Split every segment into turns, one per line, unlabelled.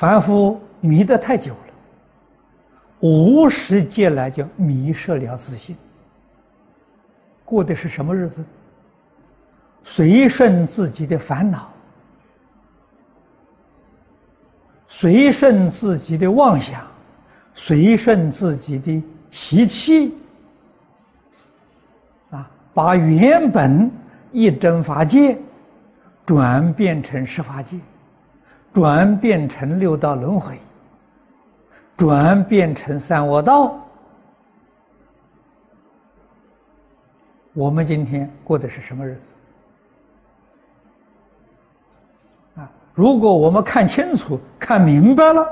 凡夫迷得太久了，五十劫来就迷失了自信，过的是什么日子？随顺自己的烦恼，随顺自己的妄想，随顺自己的习气，啊，把原本一真法界转变成十法界，转变成六道轮回，转变成三恶道。我们今天过的是什么日子？啊如果我们看清楚、看明白了，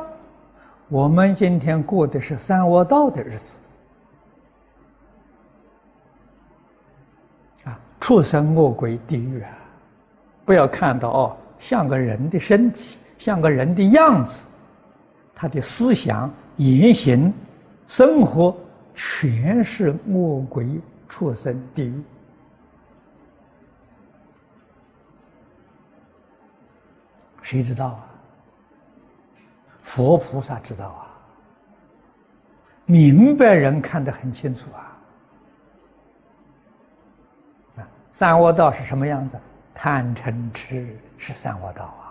我们今天过的是三恶道的日子，啊，畜生、恶鬼、地狱啊！不要看到哦，像个人的身体，像个人的样子，他的思想、言行、生活，全是恶鬼、畜生、地狱。谁知道啊？佛菩萨知道啊。明白人看得很清楚啊。啊，三恶道是什么样子？贪嗔痴是三恶道啊。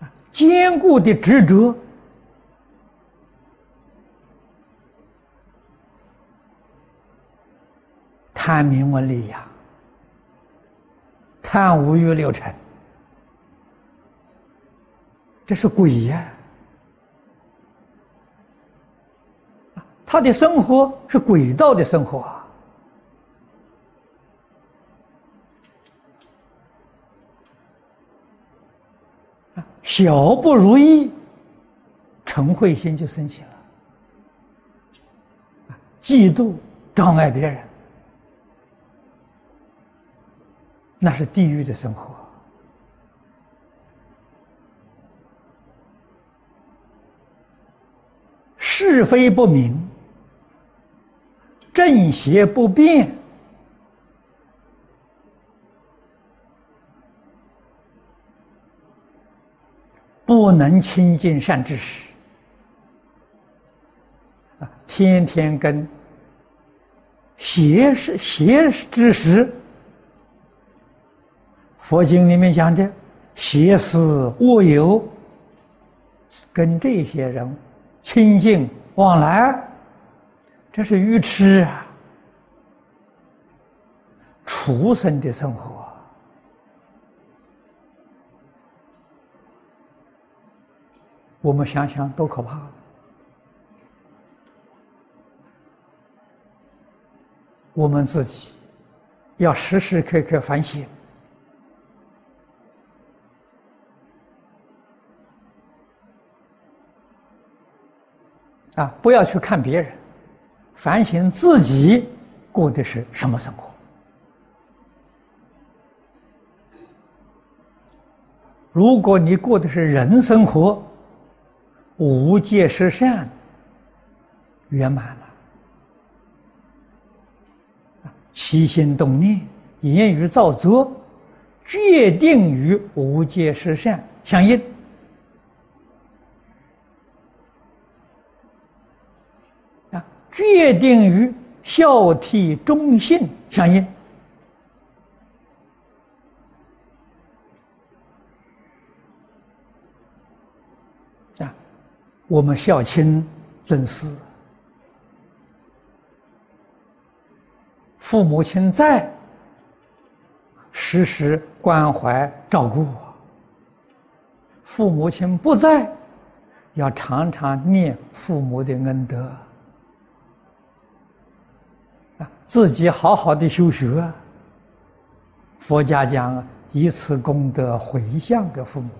啊，坚固的执着，贪名闻利呀。贪五欲六尘，这是鬼呀！他的生活是轨道的生活啊！小不如意，嗔恚心就升起了，嫉妒障碍别人。那是地狱的生活，是非不明，正邪不辨，不能亲近善知识，啊，天天跟邪是邪知识。佛经里面讲的邪思恶友，跟这些人亲近往来，这是愚痴啊！畜生的生活，我们想想多可怕！我们自己要时时刻刻反省。啊！不要去看别人，反省自己过的是什么生活。如果你过的是人生活，无界十善圆满了，起心动念、言语造作，决定与无界十善相应。啊决定于孝悌忠信相应我们孝亲尊师，父母亲在，时时关怀照顾；父母亲不在，要常常念父母的恩德。自己好好的修学，佛家讲以此功德回向给父母。